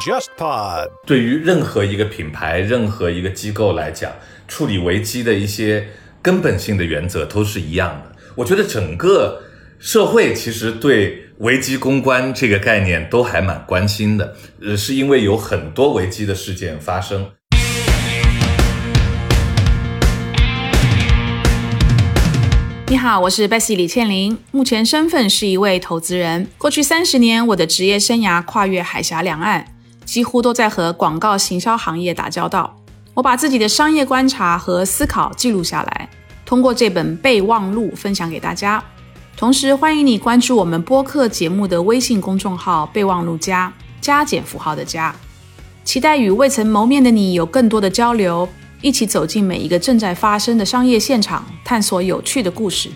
JustPod 对于任何一个品牌、任何一个机构来讲，处理危机的一些根本性的原则都是一样的。我觉得整个社会其实对危机公关这个概念都还蛮关心的，呃，是因为有很多危机的事件发生。你好，我是 Bessy 李倩玲，目前身份是一位投资人。过去三十年，我的职业生涯跨越海峡两岸，几乎都在和广告行销行业打交道。我把自己的商业观察和思考记录下来，通过这本备忘录分享给大家。同时，欢迎你关注我们播客节目的微信公众号“备忘录加加减符号的加”，期待与未曾谋面的你有更多的交流。一起走进每一个正在发生的商业现场，探索有趣的故事。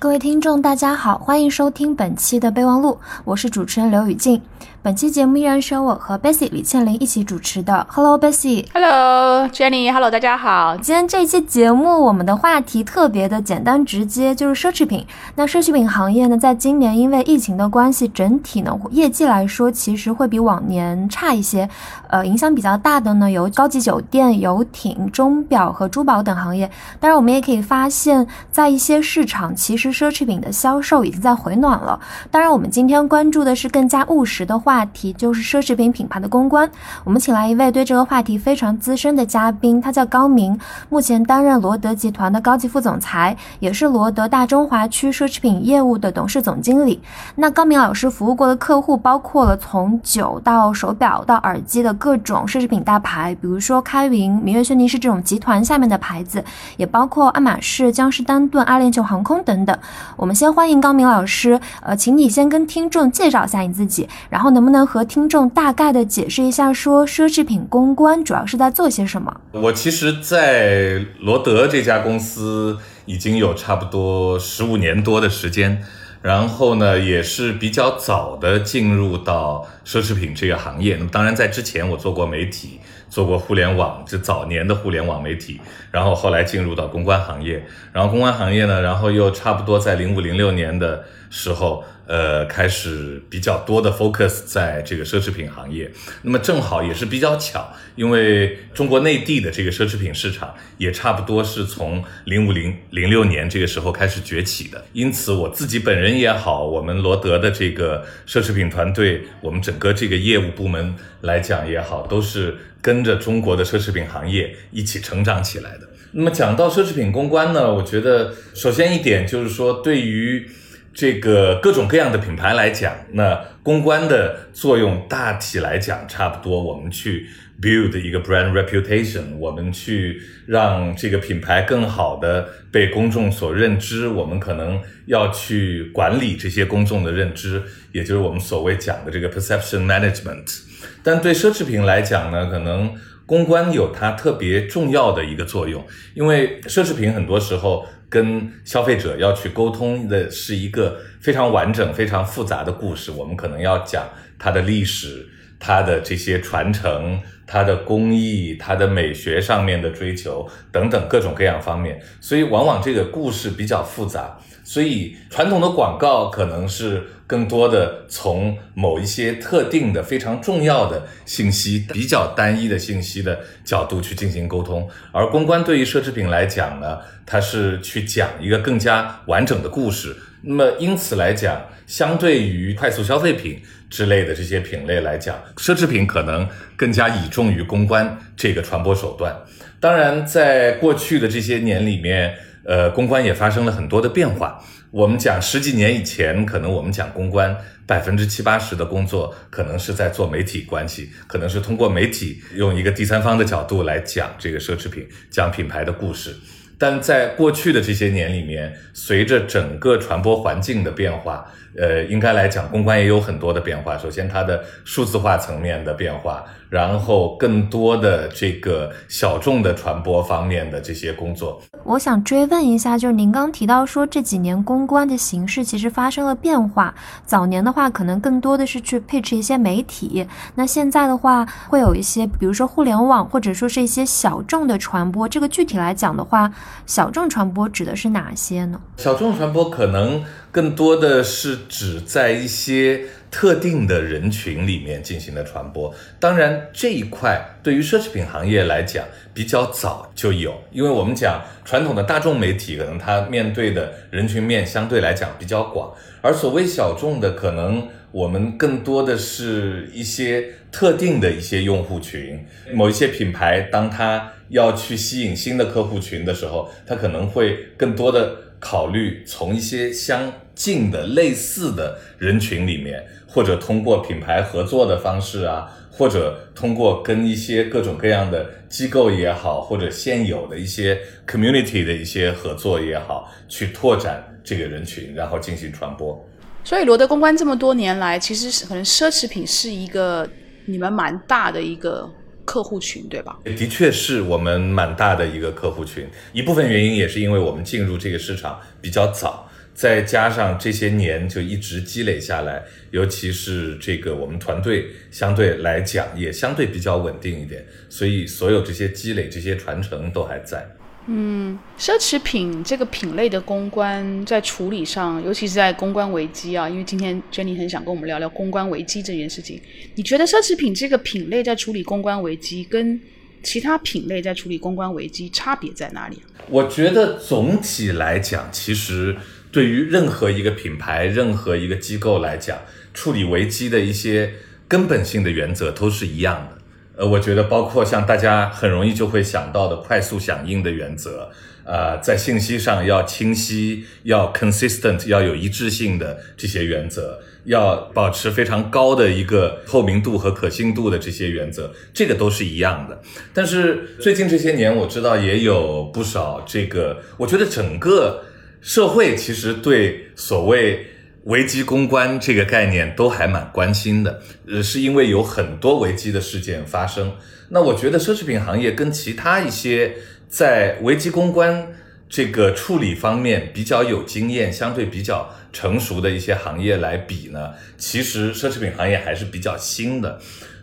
各位听众，大家好，欢迎收听本期的备忘录，我是主持人刘雨静。本期节目依然是由我和 Bessy 李倩玲一起主持的。Hello Bessy。Hello Jenny。Hello，大家好。今天这期节目，我们的话题特别的简单直接，就是奢侈品。那奢侈品行业呢，在今年因为疫情的关系，整体呢业绩来说，其实会比往年差一些。呃，影响比较大的呢，有高级酒店、游艇、钟表和珠宝等行业。当然，我们也可以发现，在一些市场，其实奢侈品的销售已经在回暖了。当然，我们今天关注的是更加务实的话话题，就是奢侈品品牌的公关。我们请来一位对这个话题非常资深的嘉宾，他叫高明，目前担任罗德集团的高级副总裁，也是罗德大中华区奢侈品业务的董事总经理。那高明老师服务过的客户包括了从酒到手表到耳机的各种奢侈品大牌，比如说开云、明月轩尼诗这种集团下面的牌子，也包括爱马仕、江诗丹顿、阿联酋航空等等。我们先欢迎高明老师，呃，请你先跟听众介绍一下你自己，然后呢能不能和听众大概的解释一下，说奢侈品公关主要是在做些什么？我其实，在罗德这家公司已经有差不多十五年多的时间。然后呢，也是比较早的进入到奢侈品这个行业。那么当然，在之前我做过媒体，做过互联网，就早年的互联网媒体。然后后来进入到公关行业，然后公关行业呢，然后又差不多在零五零六年的时候，呃，开始比较多的 focus 在这个奢侈品行业。那么正好也是比较巧，因为中国内地的这个奢侈品市场也差不多是从零五零零六年这个时候开始崛起的。因此我自己本人也好，我们罗德的这个奢侈品团队，我们整个这个业务部门来讲也好，都是跟着中国的奢侈品行业一起成长起来的。那么讲到奢侈品公关呢，我觉得首先一点就是说，对于这个各种各样的品牌来讲，那公关的作用大体来讲差不多。我们去 build 一个 brand reputation，我们去让这个品牌更好的被公众所认知。我们可能要去管理这些公众的认知，也就是我们所谓讲的这个 perception management。但对奢侈品来讲呢，可能公关有它特别重要的一个作用，因为奢侈品很多时候跟消费者要去沟通的是一个非常完整、非常复杂的故事。我们可能要讲它的历史、它的这些传承、它的工艺、它的美学上面的追求等等各种各样方面，所以往往这个故事比较复杂。所以传统的广告可能是更多的从某一些特定的非常重要的信息、比较单一的信息的角度去进行沟通，而公关对于奢侈品来讲呢，它是去讲一个更加完整的故事。那么因此来讲，相对于快速消费品之类的这些品类来讲，奢侈品可能更加倚重于公关这个传播手段。当然，在过去的这些年里面，呃，公关也发生了很多的变化。我们讲十几年以前，可能我们讲公关，百分之七八十的工作可能是在做媒体关系，可能是通过媒体用一个第三方的角度来讲这个奢侈品，讲品牌的故事。但在过去的这些年里面，随着整个传播环境的变化，呃，应该来讲，公关也有很多的变化。首先，它的数字化层面的变化，然后更多的这个小众的传播方面的这些工作。我想追问一下，就是您刚提到说这几年公关的形式其实发生了变化。早年的话，可能更多的是去配置一些媒体，那现在的话，会有一些，比如说互联网，或者说是一些小众的传播。这个具体来讲的话，小众传播指的是哪些呢？小众传播可能更多的是指在一些特定的人群里面进行的传播。当然，这一块对于奢侈品行业来讲比较早就有，因为我们讲传统的大众媒体，可能它面对的人群面相对来讲比较广，而所谓小众的，可能我们更多的是一些特定的一些用户群，某一些品牌，当它要去吸引新的客户群的时候，它可能会更多的考虑从一些相近的类似的人群里面，或者通过品牌合作的方式啊，或者通过跟一些各种各样的机构也好，或者现有的一些 community 的一些合作也好，去拓展这个人群，然后进行传播。所以罗德公关这么多年来，其实可能奢侈品是一个你们蛮大的一个客户群，对吧？的确是我们蛮大的一个客户群，一部分原因也是因为我们进入这个市场比较早，再加上这些年就一直积累下来，尤其是这个我们团队相对来讲也相对比较稳定一点，所以所有这些积累、这些传承都还在。嗯，奢侈品这个品类的公关在处理上，尤其是在公关危机啊，因为今天 Jenny 很想跟我们聊聊公关危机这件事情。你觉得奢侈品这个品类在处理公关危机，跟其他品类在处理公关危机差别在哪里？我觉得总体来讲，其实对于任何一个品牌、任何一个机构来讲，处理危机的一些根本性的原则都是一样的。我觉得包括像大家很容易就会想到的快速响应的原则，呃，在信息上要清晰、要 consistent、要有一致性的这些原则，要保持非常高的一个透明度和可信度的这些原则，这个都是一样的。但是最近这些年，我知道也有不少这个，我觉得整个社会其实对所谓。危机公关这个概念都还蛮关心的，呃，是因为有很多危机的事件发生。那我觉得奢侈品行业跟其他一些在危机公关这个处理方面比较有经验、相对比较成熟的一些行业来比呢，其实奢侈品行业还是比较新的。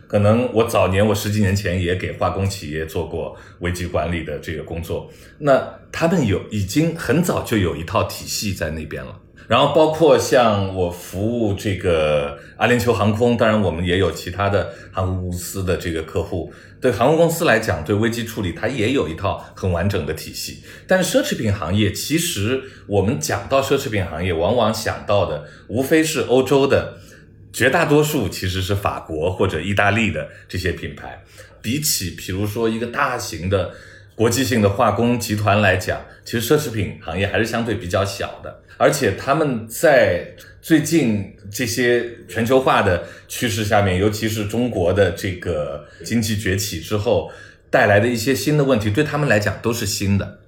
可能我早年我十几年前也给化工企业做过危机管理的这个工作，那他们有已经很早就有一套体系在那边了。然后包括像我服务这个阿联酋航空，当然我们也有其他的航空公司的这个客户。对航空公司来讲，对危机处理它也有一套很完整的体系。但是奢侈品行业，其实我们讲到奢侈品行业，往往想到的无非是欧洲的，绝大多数其实是法国或者意大利的这些品牌。比起比如说一个大型的国际性的化工集团来讲，其实奢侈品行业还是相对比较小的。而且他们在最近这些全球化的趋势下面，尤其是中国的这个经济崛起之后带来的一些新的问题，对他们来讲都是新的。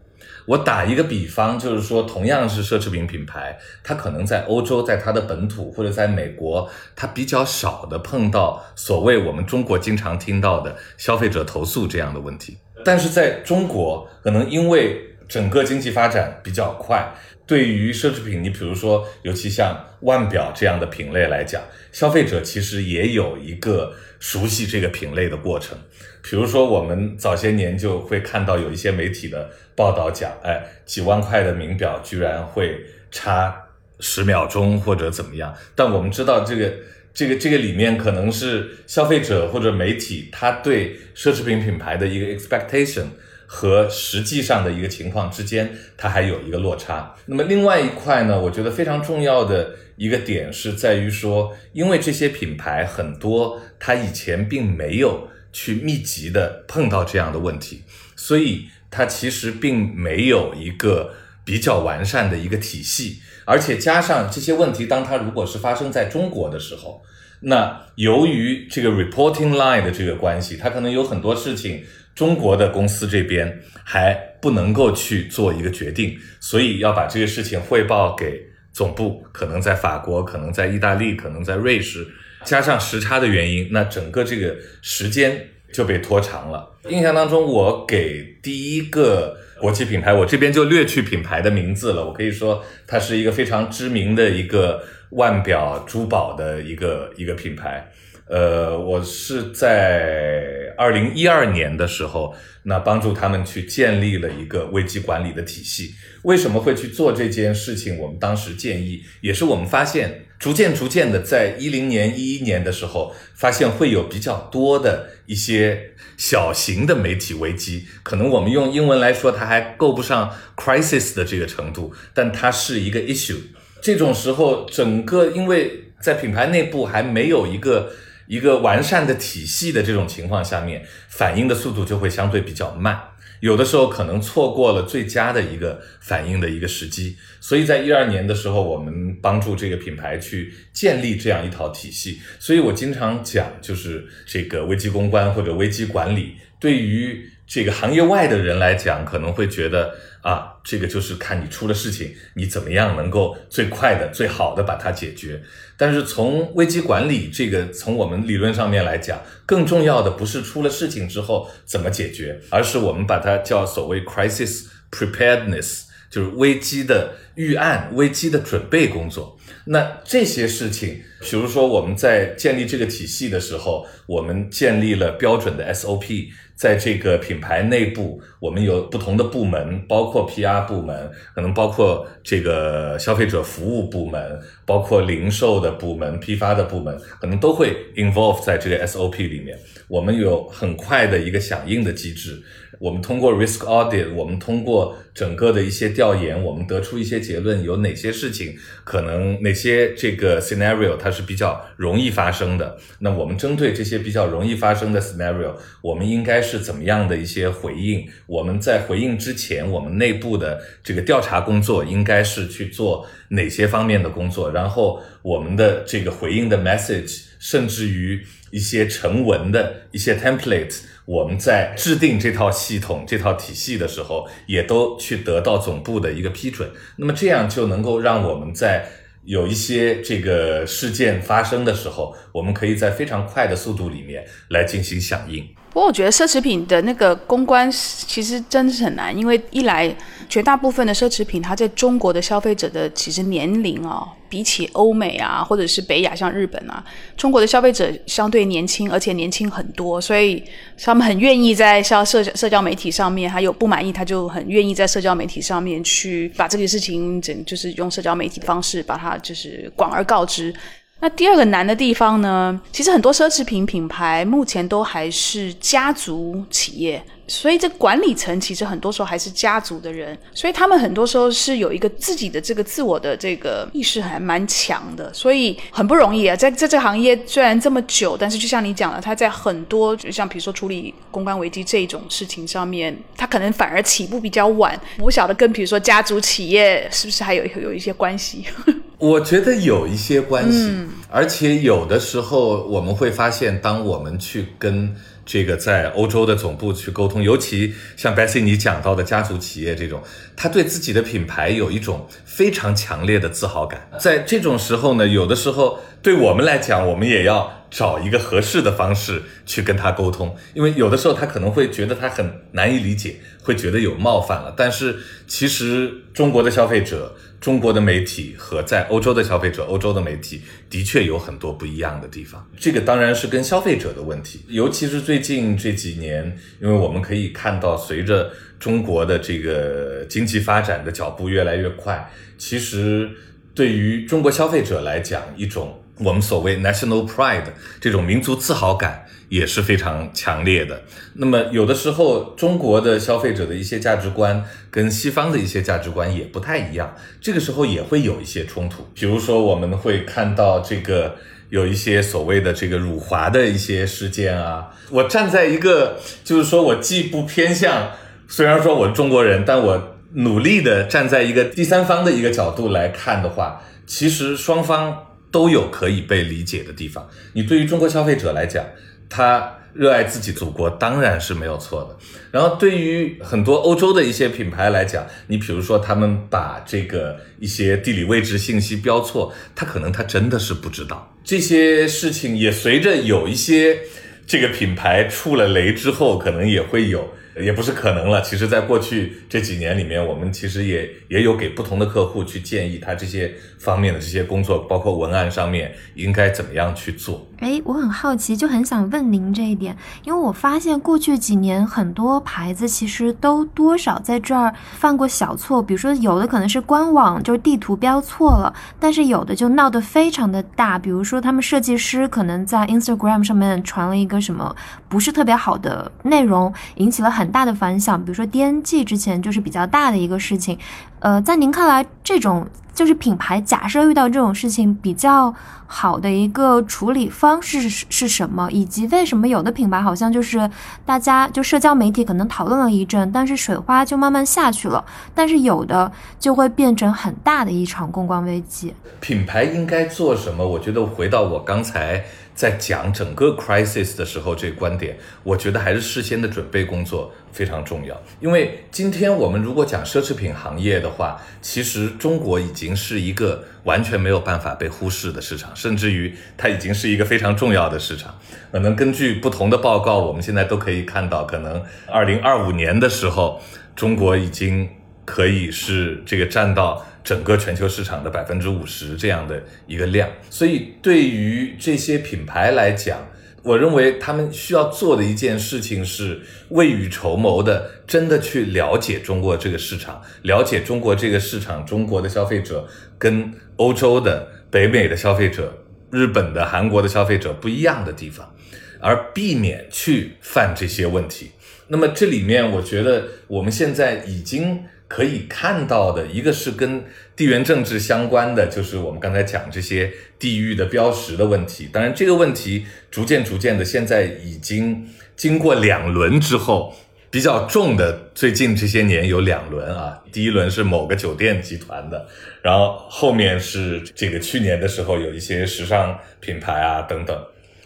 我打一个比方，就是说，同样是奢侈品品牌，它可能在欧洲，在它的本土或者在美国，它比较少的碰到所谓我们中国经常听到的消费者投诉这样的问题。但是在中国，可能因为整个经济发展比较快。对于奢侈品，你比如说，尤其像腕表这样的品类来讲，消费者其实也有一个熟悉这个品类的过程。比如说，我们早些年就会看到有一些媒体的报道讲，哎，几万块的名表居然会差十秒钟或者怎么样。但我们知道，这个这个这个里面可能是消费者或者媒体他对奢侈品品牌的一个 expectation。和实际上的一个情况之间，它还有一个落差。那么另外一块呢，我觉得非常重要的一个点是在于说，因为这些品牌很多，它以前并没有去密集的碰到这样的问题，所以它其实并没有一个比较完善的一个体系。而且加上这些问题，当它如果是发生在中国的时候，那由于这个 reporting line 的这个关系，它可能有很多事情。中国的公司这边还不能够去做一个决定，所以要把这个事情汇报给总部，可能在法国，可能在意大利，可能在瑞士，加上时差的原因，那整个这个时间就被拖长了。印象当中，我给第一个国际品牌，我这边就略去品牌的名字了，我可以说它是一个非常知名的一个腕表珠宝的一个一个品牌。呃，我是在二零一二年的时候，那帮助他们去建立了一个危机管理的体系。为什么会去做这件事情？我们当时建议，也是我们发现，逐渐逐渐的，在一零年、一一年的时候，发现会有比较多的一些小型的媒体危机。可能我们用英文来说，它还够不上 crisis 的这个程度，但它是一个 issue。这种时候，整个因为在品牌内部还没有一个一个完善的体系的这种情况下面，反应的速度就会相对比较慢。有的时候可能错过了最佳的一个反应的一个时机，所以在一二年的时候，我们帮助这个品牌去建立这样一套体系。所以我经常讲，就是这个危机公关或者危机管理，对于这个行业外的人来讲，可能会觉得。啊，这个就是看你出了事情，你怎么样能够最快的、最好的把它解决。但是从危机管理这个，从我们理论上面来讲，更重要的不是出了事情之后怎么解决，而是我们把它叫所谓 crisis preparedness，就是危机的预案、危机的准备工作。那这些事情，比如说我们在建立这个体系的时候，我们建立了标准的 SOP。在这个品牌内部，我们有不同的部门，包括 PR 部门，可能包括这个消费者服务部门，包括零售的部门、批发的部门，可能都会 involve 在这个 SOP 里面。我们有很快的一个响应的机制。我们通过 risk audit，我们通过整个的一些调研，我们得出一些结论，有哪些事情可能哪些这个 scenario 它是比较容易发生的。那我们针对这些比较容易发生的 scenario，我们应该是怎么样的一些回应？我们在回应之前，我们内部的这个调查工作应该是去做哪些方面的工作？然后我们的这个回应的 message，甚至于一些成文的一些 template。我们在制定这套系统、这套体系的时候，也都去得到总部的一个批准。那么这样就能够让我们在有一些这个事件发生的时候，我们可以在非常快的速度里面来进行响应。不过我觉得奢侈品的那个公关其实真的是很难，因为一来绝大部分的奢侈品它在中国的消费者的其实年龄啊，比起欧美啊或者是北亚像日本啊，中国的消费者相对年轻，而且年轻很多，所以他们很愿意在社社社交媒体上面，还有不满意他就很愿意在社交媒体上面去把这个事情整就是用社交媒体的方式把它就是广而告之。那第二个难的地方呢？其实很多奢侈品品牌目前都还是家族企业，所以这管理层其实很多时候还是家族的人，所以他们很多时候是有一个自己的这个自我的这个意识还蛮强的，所以很不容易啊。在在这个行业虽然这么久，但是就像你讲的，他在很多就像比如说处理公关危机这种事情上面，他可能反而起步比较晚。我不晓得跟比如说家族企业是不是还有有一些关系。我觉得有一些关系，而且有的时候我们会发现，当我们去跟这个在欧洲的总部去沟通，尤其像 Bessy 你讲到的家族企业这种，他对自己的品牌有一种非常强烈的自豪感。在这种时候呢，有的时候对我们来讲，我们也要找一个合适的方式去跟他沟通，因为有的时候他可能会觉得他很难以理解，会觉得有冒犯了。但是其实中国的消费者。中国的媒体和在欧洲的消费者、欧洲的媒体的确有很多不一样的地方。这个当然是跟消费者的问题，尤其是最近这几年，因为我们可以看到，随着中国的这个经济发展的脚步越来越快，其实对于中国消费者来讲，一种我们所谓 national pride 这种民族自豪感。也是非常强烈的。那么，有的时候中国的消费者的一些价值观跟西方的一些价值观也不太一样，这个时候也会有一些冲突。比如说，我们会看到这个有一些所谓的这个辱华的一些事件啊。我站在一个，就是说我既不偏向，虽然说我是中国人，但我努力的站在一个第三方的一个角度来看的话，其实双方都有可以被理解的地方。你对于中国消费者来讲，他热爱自己祖国当然是没有错的。然后对于很多欧洲的一些品牌来讲，你比如说他们把这个一些地理位置信息标错，他可能他真的是不知道这些事情。也随着有一些这个品牌触了雷之后，可能也会有，也不是可能了。其实，在过去这几年里面，我们其实也也有给不同的客户去建议他这些方面的这些工作，包括文案上面应该怎么样去做。哎，我很好奇，就很想问您这一点，因为我发现过去几年很多牌子其实都多少在这儿犯过小错，比如说有的可能是官网就是地图标错了，但是有的就闹得非常的大，比如说他们设计师可能在 Instagram 上面传了一个什么不是特别好的内容，引起了很大的反响，比如说 DNG 之前就是比较大的一个事情，呃，在您看来这种。就是品牌，假设遇到这种事情，比较好的一个处理方式是是什么？以及为什么有的品牌好像就是大家就社交媒体可能讨论了一阵，但是水花就慢慢下去了，但是有的就会变成很大的一场公关危机。品牌应该做什么？我觉得回到我刚才。在讲整个 crisis 的时候，这个观点，我觉得还是事先的准备工作非常重要。因为今天我们如果讲奢侈品行业的话，其实中国已经是一个完全没有办法被忽视的市场，甚至于它已经是一个非常重要的市场。可能根据不同的报告，我们现在都可以看到，可能二零二五年的时候，中国已经可以是这个占到。整个全球市场的百分之五十这样的一个量，所以对于这些品牌来讲，我认为他们需要做的一件事情是未雨绸缪的，真的去了解中国这个市场，了解中国这个市场，中国的消费者跟欧洲的、北美的消费者、日本的、韩国的消费者不一样的地方，而避免去犯这些问题。那么这里面，我觉得我们现在已经。可以看到的一个是跟地缘政治相关的，就是我们刚才讲这些地域的标识的问题。当然，这个问题逐渐逐渐的，现在已经经过两轮之后，比较重的，最近这些年有两轮啊。第一轮是某个酒店集团的，然后后面是这个去年的时候有一些时尚品牌啊等等。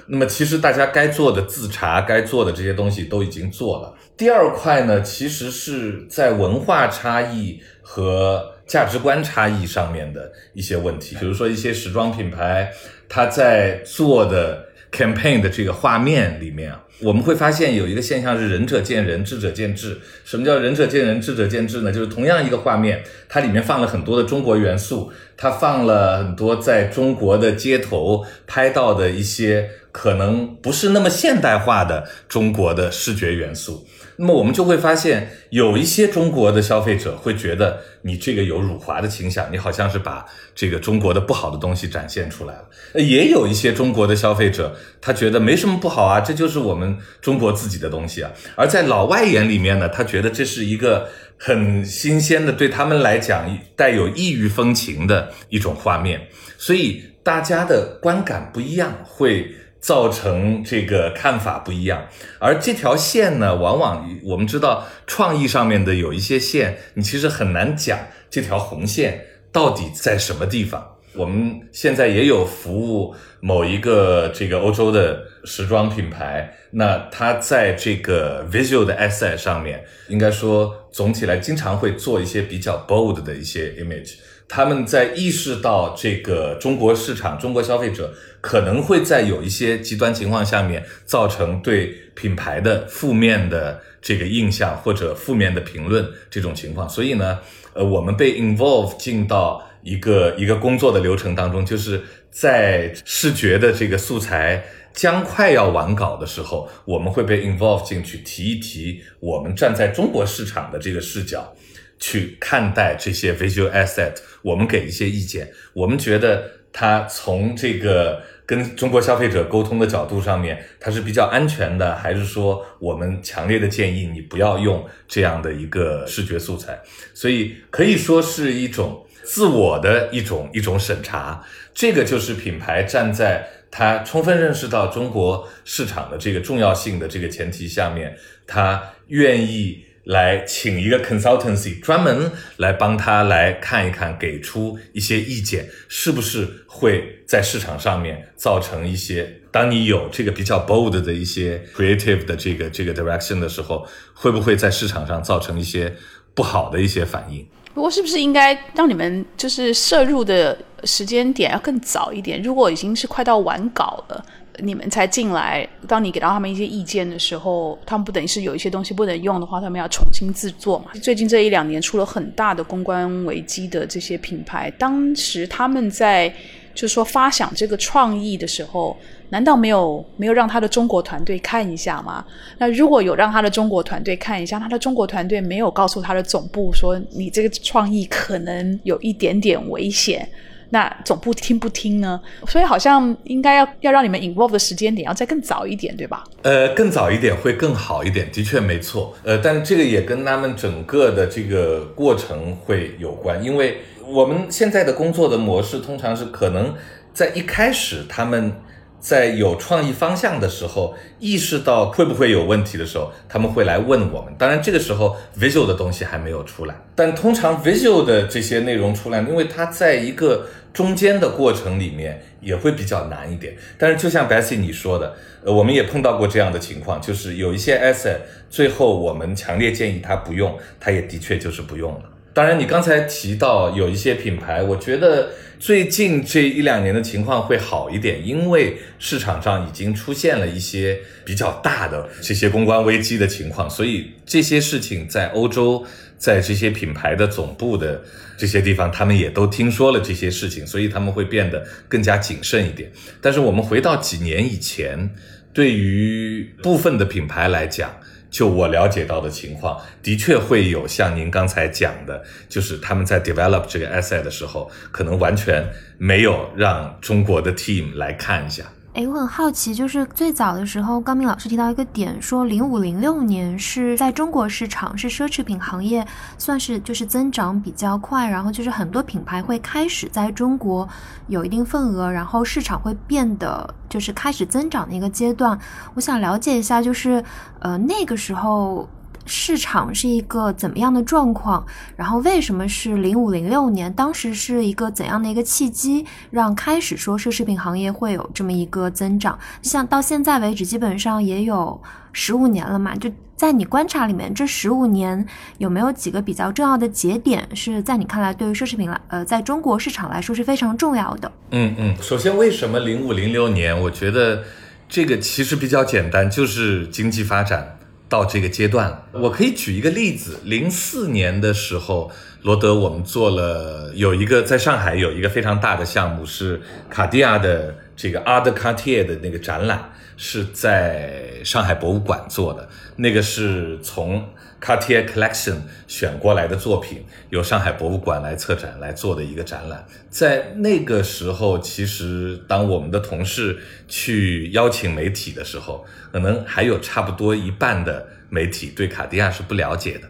那么其实大家该做的自查、该做的这些东西都已经做了。第二块呢，其实是在文化差异和价值观差异上面的一些问题。比如说一些时装品牌，它在做的 campaign 的这个画面里面啊，我们会发现有一个现象是仁者见仁，智者见智。什么叫仁者见仁，智者见智呢？就是同样一个画面，它里面放了很多的中国元素，它放了很多在中国的街头拍到的一些。可能不是那么现代化的中国的视觉元素，那么我们就会发现，有一些中国的消费者会觉得你这个有辱华的倾向，你好像是把这个中国的不好的东西展现出来了。也有一些中国的消费者，他觉得没什么不好啊，这就是我们中国自己的东西啊。而在老外眼里面呢，他觉得这是一个很新鲜的，对他们来讲带有异域风情的一种画面，所以大家的观感不一样，会。造成这个看法不一样，而这条线呢，往往我们知道创意上面的有一些线，你其实很难讲这条红线到底在什么地方。我们现在也有服务某一个这个欧洲的时装品牌，那它在这个 visual 的 asset 上面，应该说总体来经常会做一些比较 bold 的一些 image。他们在意识到这个中国市场、中国消费者可能会在有一些极端情况下面造成对品牌的负面的这个印象或者负面的评论这种情况，所以呢，呃，我们被 involve 进到一个一个工作的流程当中，就是在视觉的这个素材将快要完稿的时候，我们会被 involve 进去提一提我们站在中国市场的这个视角。去看待这些 visual asset，我们给一些意见。我们觉得它从这个跟中国消费者沟通的角度上面，它是比较安全的，还是说我们强烈的建议你不要用这样的一个视觉素材？所以可以说是一种自我的一种一种审查。这个就是品牌站在他充分认识到中国市场的这个重要性的这个前提下面，他愿意。来请一个 consultancy 专门来帮他来看一看，给出一些意见，是不是会在市场上面造成一些？当你有这个比较 bold 的一些 creative 的这个这个 direction 的时候，会不会在市场上造成一些不好的一些反应？不过，是不是应该让你们就是摄入的时间点要更早一点？如果已经是快到完稿了。你们才进来，当你给到他们一些意见的时候，他们不等于是有一些东西不能用的话，他们要重新制作嘛？最近这一两年出了很大的公关危机的这些品牌，当时他们在就是说发想这个创意的时候，难道没有没有让他的中国团队看一下吗？那如果有让他的中国团队看一下，他的中国团队没有告诉他的总部说你这个创意可能有一点点危险。那总部听不听呢？所以好像应该要要让你们 involve 的时间点要再更早一点，对吧？呃，更早一点会更好一点，的确没错。呃，但这个也跟他们整个的这个过程会有关，因为我们现在的工作的模式通常是可能在一开始他们。在有创意方向的时候，意识到会不会有问题的时候，他们会来问我们。当然，这个时候 visual 的东西还没有出来，但通常 visual 的这些内容出来，因为它在一个中间的过程里面也会比较难一点。但是，就像 Bessy 你说的，呃，我们也碰到过这样的情况，就是有一些 asset 最后我们强烈建议他不用，他也的确就是不用了。当然，你刚才提到有一些品牌，我觉得。最近这一两年的情况会好一点，因为市场上已经出现了一些比较大的这些公关危机的情况，所以这些事情在欧洲，在这些品牌的总部的这些地方，他们也都听说了这些事情，所以他们会变得更加谨慎一点。但是我们回到几年以前，对于部分的品牌来讲，就我了解到的情况，的确会有像您刚才讲的，就是他们在 develop 这个 asset 的时候，可能完全没有让中国的 team 来看一下。哎，我很好奇，就是最早的时候，高明老师提到一个点，说零五零六年是在中国市场是奢侈品行业算是就是增长比较快，然后就是很多品牌会开始在中国有一定份额，然后市场会变得就是开始增长的一个阶段。我想了解一下，就是呃那个时候。市场是一个怎么样的状况？然后为什么是零五零六年？当时是一个怎样的一个契机，让开始说奢侈品行业会有这么一个增长？像到现在为止，基本上也有十五年了嘛。就在你观察里面，这十五年有没有几个比较重要的节点，是在你看来对于奢侈品来呃，在中国市场来说是非常重要的？嗯嗯，首先为什么零五零六年？我觉得这个其实比较简单，就是经济发展。到这个阶段了，我可以举一个例子。零四年的时候，罗德我们做了有一个在上海有一个非常大的项目，是卡地亚的这个 Art Cartier 的那个展览，是在上海博物馆做的。那个是从 Cartier Collection 选过来的作品，由上海博物馆来策展来做的一个展览。在那个时候，其实当我们的同事去邀请媒体的时候，可能还有差不多一半的媒体对卡地亚是不了解的。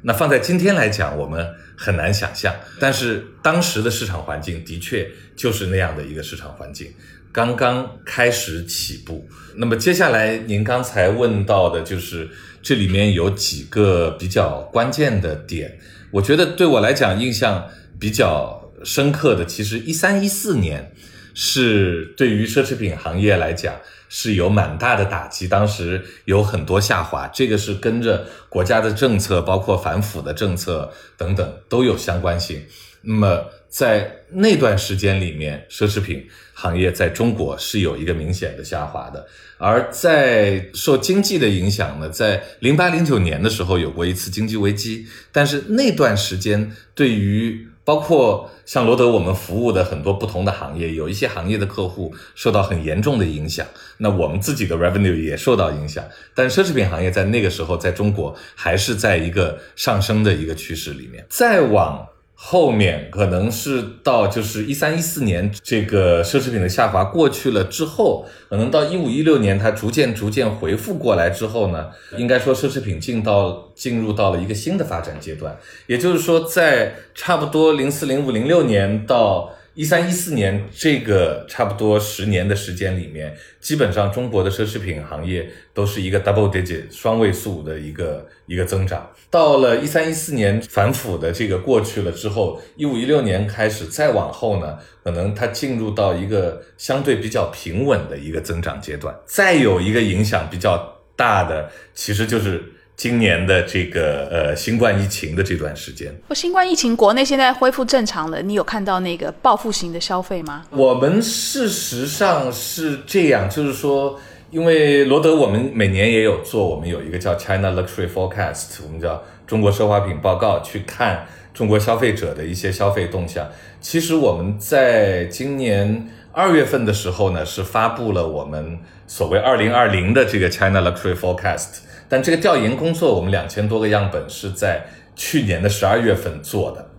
那放在今天来讲，我们很难想象。但是当时的市场环境的确就是那样的一个市场环境，刚刚开始起步。那么接下来您刚才问到的就是这里面有几个比较关键的点，我觉得对我来讲印象比较深刻的，其实一三一四年是对于奢侈品行业来讲。是有蛮大的打击，当时有很多下滑，这个是跟着国家的政策，包括反腐的政策等等都有相关性。那么在那段时间里面，奢侈品行业在中国是有一个明显的下滑的。而在受经济的影响呢，在零八零九年的时候有过一次经济危机，但是那段时间对于包括像罗德，我们服务的很多不同的行业，有一些行业的客户受到很严重的影响，那我们自己的 revenue 也受到影响。但奢侈品行业在那个时候，在中国还是在一个上升的一个趋势里面。再往后面可能是到就是一三一四年，这个奢侈品的下滑过去了之后，可能到一五一六年，它逐渐逐渐恢复过来之后呢，应该说奢侈品进到进入到了一个新的发展阶段，也就是说，在差不多零四零五零六年到。一三一四年这个差不多十年的时间里面，基本上中国的奢侈品行业都是一个 double digit 双位数的一个一个增长。到了一三一四年反腐的这个过去了之后，一五一六年开始再往后呢，可能它进入到一个相对比较平稳的一个增长阶段。再有一个影响比较大的，其实就是。今年的这个呃新冠疫情的这段时间，不，新冠疫情国内现在恢复正常了，你有看到那个报复型的消费吗？我们事实上是这样，就是说，因为罗德我们每年也有做，我们有一个叫 China Luxury Forecast，我们叫中国奢华品报告去看中国消费者的一些消费动向。其实我们在今年二月份的时候呢，是发布了我们所谓二零二零的这个 China Luxury Forecast，但这个调研工作，我们两千多个样本是在去年的十二月份做的。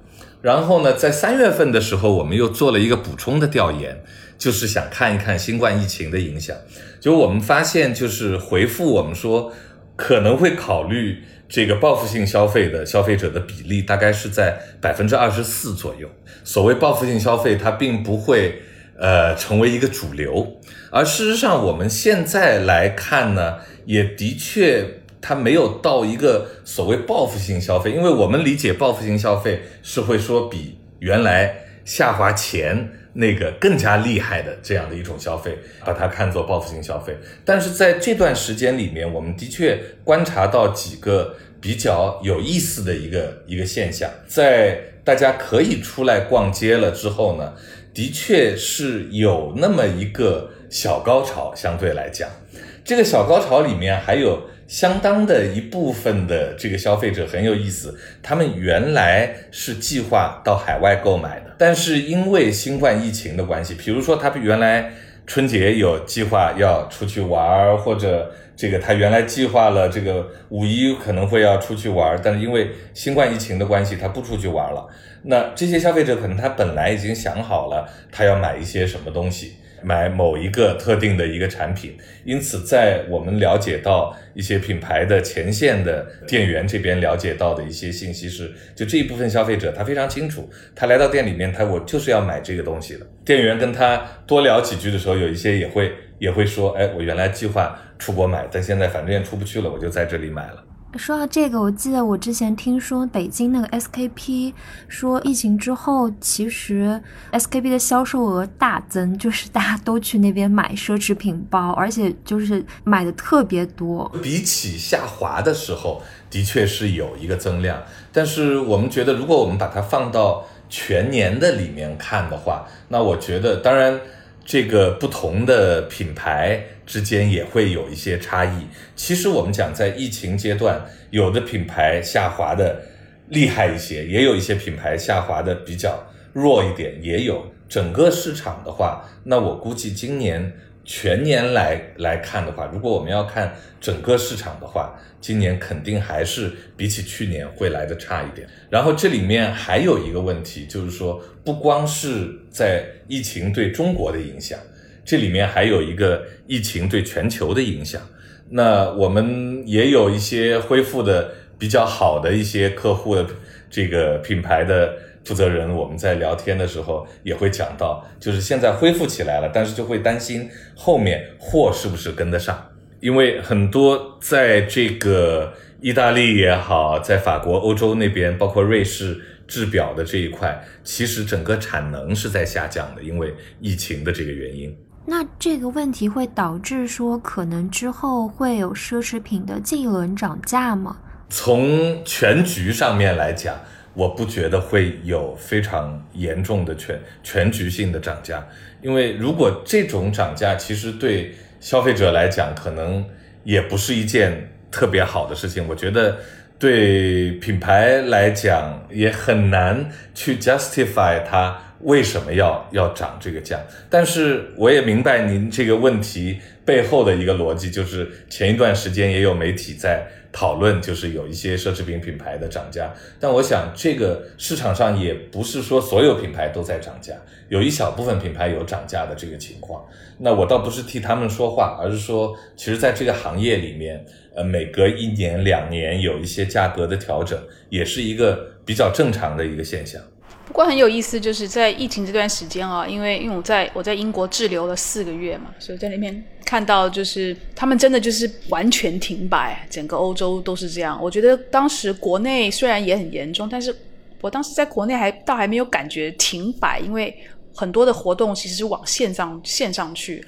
然后呢，在三月份的时候，我们又做了一个补充的调研，就是想看一看新冠疫情的影响。就我们发现，就是回复我们说可能会考虑这个报复性消费的消费者的比例，大概是在百分之二十四左右。所谓报复性消费，它并不会呃成为一个主流，而事实上我们现在来看呢，也的确。它没有到一个所谓报复性消费，因为我们理解报复性消费是会说比原来下滑前那个更加厉害的这样的一种消费，把它看作报复性消费。但是在这段时间里面，我们的确观察到几个比较有意思的一个一个现象，在大家可以出来逛街了之后呢，的确是有那么一个小高潮，相对来讲，这个小高潮里面还有。相当的一部分的这个消费者很有意思，他们原来是计划到海外购买的，但是因为新冠疫情的关系，比如说他原来春节有计划要出去玩儿，或者这个他原来计划了这个五一可能会要出去玩儿，但是因为新冠疫情的关系，他不出去玩了。那这些消费者可能他本来已经想好了，他要买一些什么东西。买某一个特定的一个产品，因此在我们了解到一些品牌的前线的店员这边了解到的一些信息是，就这一部分消费者他非常清楚，他来到店里面，他我就是要买这个东西的。店员跟他多聊几句的时候，有一些也会也会说，哎，我原来计划出国买，但现在反正也出不去了，我就在这里买了。说到这个，我记得我之前听说北京那个 SKP 说疫情之后，其实 SKP 的销售额大增，就是大家都去那边买奢侈品包，而且就是买的特别多。比起下滑的时候，的确是有一个增量，但是我们觉得，如果我们把它放到全年的里面看的话，那我觉得，当然。这个不同的品牌之间也会有一些差异。其实我们讲，在疫情阶段，有的品牌下滑的厉害一些，也有一些品牌下滑的比较弱一点，也有。整个市场的话，那我估计今年。全年来来看的话，如果我们要看整个市场的话，今年肯定还是比起去年会来的差一点。然后这里面还有一个问题，就是说不光是在疫情对中国的影响，这里面还有一个疫情对全球的影响。那我们也有一些恢复的比较好的一些客户的这个品牌的。负责人，我们在聊天的时候也会讲到，就是现在恢复起来了，但是就会担心后面货是不是跟得上，因为很多在这个意大利也好，在法国、欧洲那边，包括瑞士制表的这一块，其实整个产能是在下降的，因为疫情的这个原因。那这个问题会导致说，可能之后会有奢侈品的进一轮涨价吗？从全局上面来讲。我不觉得会有非常严重的全全局性的涨价，因为如果这种涨价，其实对消费者来讲，可能也不是一件特别好的事情。我觉得对品牌来讲，也很难去 justify 它为什么要要涨这个价。但是我也明白您这个问题背后的一个逻辑，就是前一段时间也有媒体在。讨论就是有一些奢侈品品牌的涨价，但我想这个市场上也不是说所有品牌都在涨价，有一小部分品牌有涨价的这个情况。那我倒不是替他们说话，而是说，其实在这个行业里面，呃，每隔一年两年有一些价格的调整，也是一个比较正常的一个现象。不过很有意思，就是在疫情这段时间啊，因为因为我在我在英国滞留了四个月嘛，所以在那边。看到就是他们真的就是完全停摆，整个欧洲都是这样。我觉得当时国内虽然也很严重，但是我当时在国内还倒还没有感觉停摆，因为很多的活动其实是往线上线上去。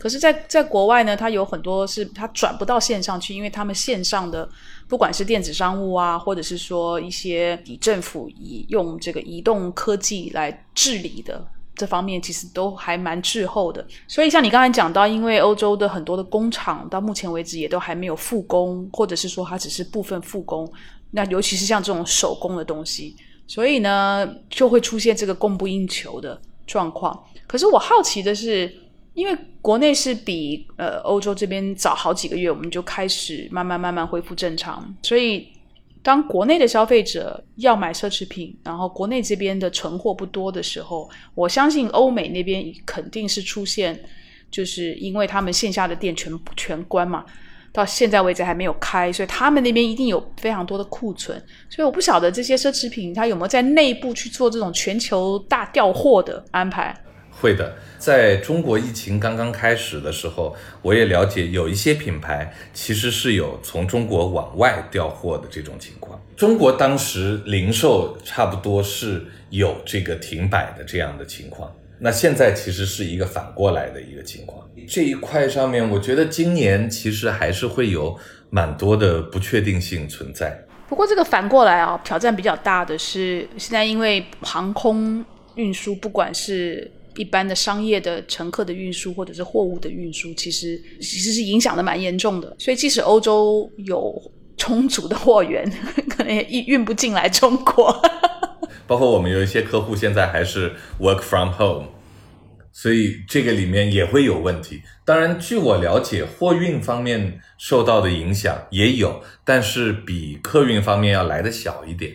可是，在在国外呢，它有很多是它转不到线上去，因为他们线上的不管是电子商务啊，或者是说一些以政府以用这个移动科技来治理的。这方面其实都还蛮滞后的。所以像你刚才讲到，因为欧洲的很多的工厂到目前为止也都还没有复工，或者是说它只是部分复工，那尤其是像这种手工的东西，所以呢就会出现这个供不应求的状况。可是我好奇的是。因为国内是比呃欧洲这边早好几个月，我们就开始慢慢慢慢恢复正常。所以，当国内的消费者要买奢侈品，然后国内这边的存货不多的时候，我相信欧美那边肯定是出现，就是因为他们线下的店全全关嘛，到现在为止还没有开，所以他们那边一定有非常多的库存。所以我不晓得这些奢侈品它有没有在内部去做这种全球大调货的安排。会的，在中国疫情刚刚开始的时候，我也了解有一些品牌其实是有从中国往外调货的这种情况。中国当时零售差不多是有这个停摆的这样的情况，那现在其实是一个反过来的一个情况。这一块上面，我觉得今年其实还是会有蛮多的不确定性存在。不过这个反过来啊，挑战比较大的是现在因为航空运输，不管是一般的商业的乘客的运输或者是货物的运输，其实其实是影响的蛮严重的。所以即使欧洲有充足的货源，可能也运不进来中国。包括我们有一些客户现在还是 work from home，所以这个里面也会有问题。当然，据我了解，货运方面受到的影响也有，但是比客运方面要来的小一点。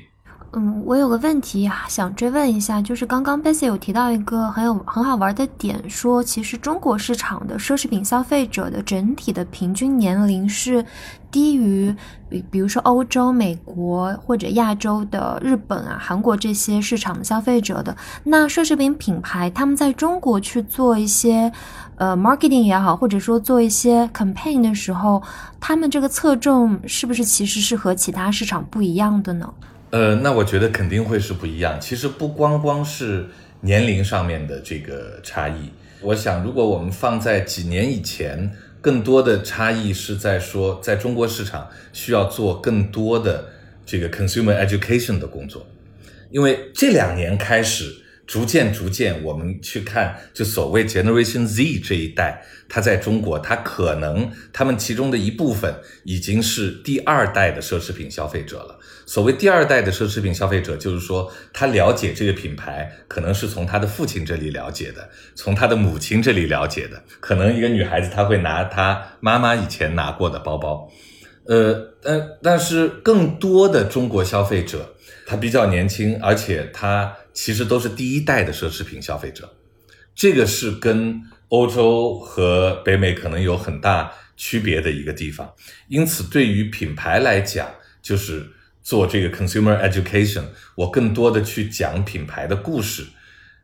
嗯，我有个问题想追问一下，就是刚刚 b e s s 有提到一个很有很好玩的点，说其实中国市场的奢侈品消费者的整体的平均年龄是低于比比如说欧洲、美国或者亚洲的日本啊、韩国这些市场的消费者的。那奢侈品品牌他们在中国去做一些呃 marketing 也好，或者说做一些 campaign 的时候，他们这个侧重是不是其实是和其他市场不一样的呢？呃，那我觉得肯定会是不一样。其实不光光是年龄上面的这个差异，我想如果我们放在几年以前，更多的差异是在说，在中国市场需要做更多的这个 consumer education 的工作，因为这两年开始。逐渐逐渐，我们去看，就所谓 Generation Z 这一代，他在中国，他可能他们其中的一部分已经是第二代的奢侈品消费者了。所谓第二代的奢侈品消费者，就是说他了解这个品牌，可能是从他的父亲这里了解的，从他的母亲这里了解的。可能一个女孩子，她会拿她妈妈以前拿过的包包，呃，但但是更多的中国消费者，他比较年轻，而且他。其实都是第一代的奢侈品消费者，这个是跟欧洲和北美可能有很大区别的一个地方。因此，对于品牌来讲，就是做这个 consumer education，我更多的去讲品牌的故事，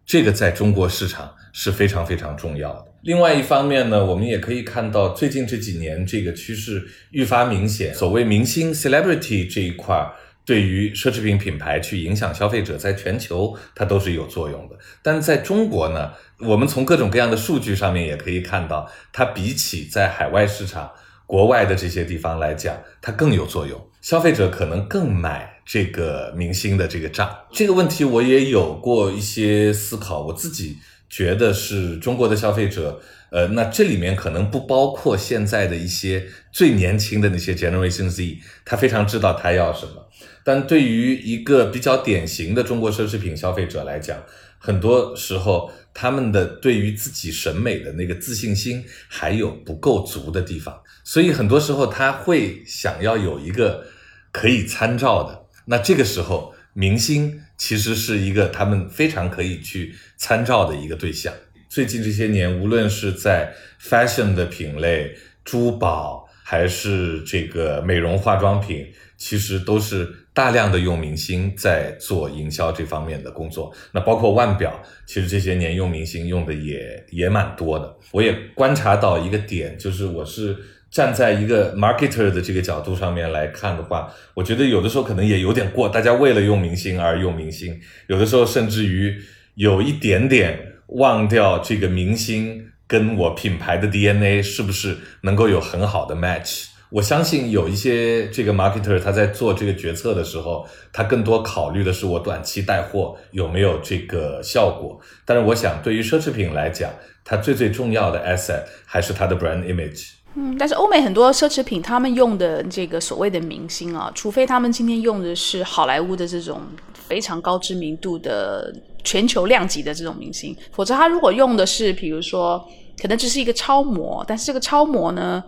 这个在中国市场是非常非常重要的。另外一方面呢，我们也可以看到最近这几年这个趋势愈发明显，所谓明星 celebrity 这一块儿。对于奢侈品品牌去影响消费者，在全球它都是有作用的。但是在中国呢，我们从各种各样的数据上面也可以看到，它比起在海外市场、国外的这些地方来讲，它更有作用。消费者可能更买这个明星的这个账。这个问题我也有过一些思考，我自己觉得是中国的消费者，呃，那这里面可能不包括现在的一些最年轻的那些 Generation Z，他非常知道他要什么。但对于一个比较典型的中国奢侈品消费者来讲，很多时候他们的对于自己审美的那个自信心还有不够足的地方，所以很多时候他会想要有一个可以参照的。那这个时候，明星其实是一个他们非常可以去参照的一个对象。最近这些年，无论是在 fashion 的品类、珠宝，还是这个美容化妆品，其实都是。大量的用明星在做营销这方面的工作，那包括腕表，其实这些年用明星用的也也蛮多的。我也观察到一个点，就是我是站在一个 marketer 的这个角度上面来看的话，我觉得有的时候可能也有点过，大家为了用明星而用明星，有的时候甚至于有一点点忘掉这个明星跟我品牌的 DNA 是不是能够有很好的 match。我相信有一些这个 marketer 他在做这个决策的时候，他更多考虑的是我短期带货有没有这个效果。但是我想，对于奢侈品来讲，它最最重要的 asset 还是它的 brand image。嗯，但是欧美很多奢侈品，他们用的这个所谓的明星啊，除非他们今天用的是好莱坞的这种非常高知名度的全球量级的这种明星，否则他如果用的是，比如说，可能只是一个超模，但是这个超模呢？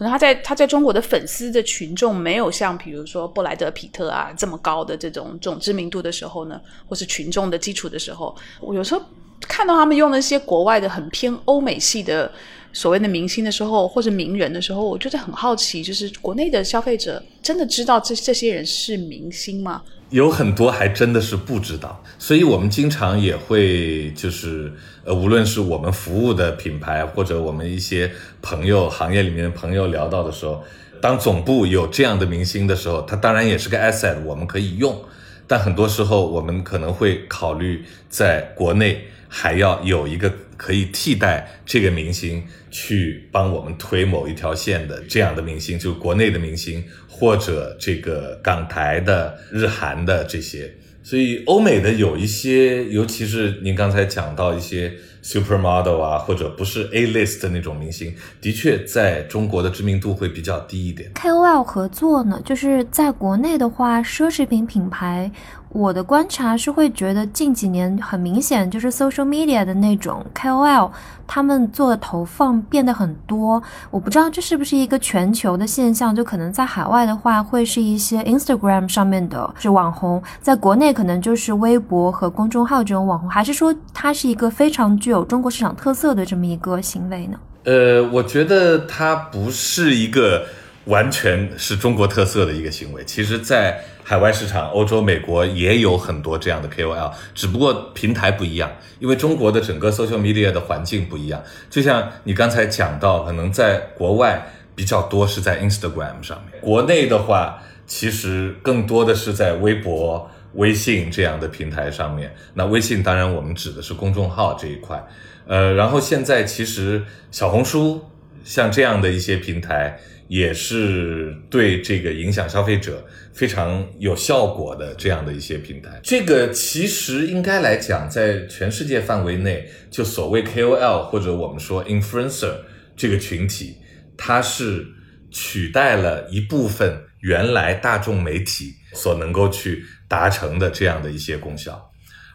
可能他在他在中国的粉丝的群众没有像比如说布莱德皮特啊这么高的这种这种知名度的时候呢，或是群众的基础的时候，我有时候看到他们用那些国外的很偏欧美系的所谓的明星的时候，或者名人的时候，我觉得很好奇，就是国内的消费者真的知道这这些人是明星吗？有很多还真的是不知道，所以我们经常也会就是呃，无论是我们服务的品牌，或者我们一些朋友行业里面的朋友聊到的时候，当总部有这样的明星的时候，他当然也是个 asset，我们可以用，但很多时候我们可能会考虑在国内还要有一个可以替代这个明星去帮我们推某一条线的这样的明星，就是国内的明星。或者这个港台的、日韩的这些，所以欧美的有一些，尤其是您刚才讲到一些 supermodel 啊，或者不是 A list 的那种明星，的确在中国的知名度会比较低一点。KOL 合作呢，就是在国内的话，奢侈品品牌。我的观察是会觉得近几年很明显，就是 social media 的那种 KOL，他们做的投放变得很多。我不知道这是不是一个全球的现象，就可能在海外的话会是一些 Instagram 上面的是网红，在国内可能就是微博和公众号这种网红，还是说它是一个非常具有中国市场特色的这么一个行为呢？呃，我觉得它不是一个完全是中国特色的一个行为，其实，在海外市场，欧洲、美国也有很多这样的 KOL，只不过平台不一样，因为中国的整个 social media 的环境不一样。就像你刚才讲到，可能在国外比较多是在 Instagram 上面，国内的话其实更多的是在微博、微信这样的平台上面。那微信当然我们指的是公众号这一块，呃，然后现在其实小红书像这样的一些平台。也是对这个影响消费者非常有效果的这样的一些平台。这个其实应该来讲，在全世界范围内，就所谓 KOL 或者我们说 influencer 这个群体，它是取代了一部分原来大众媒体所能够去达成的这样的一些功效。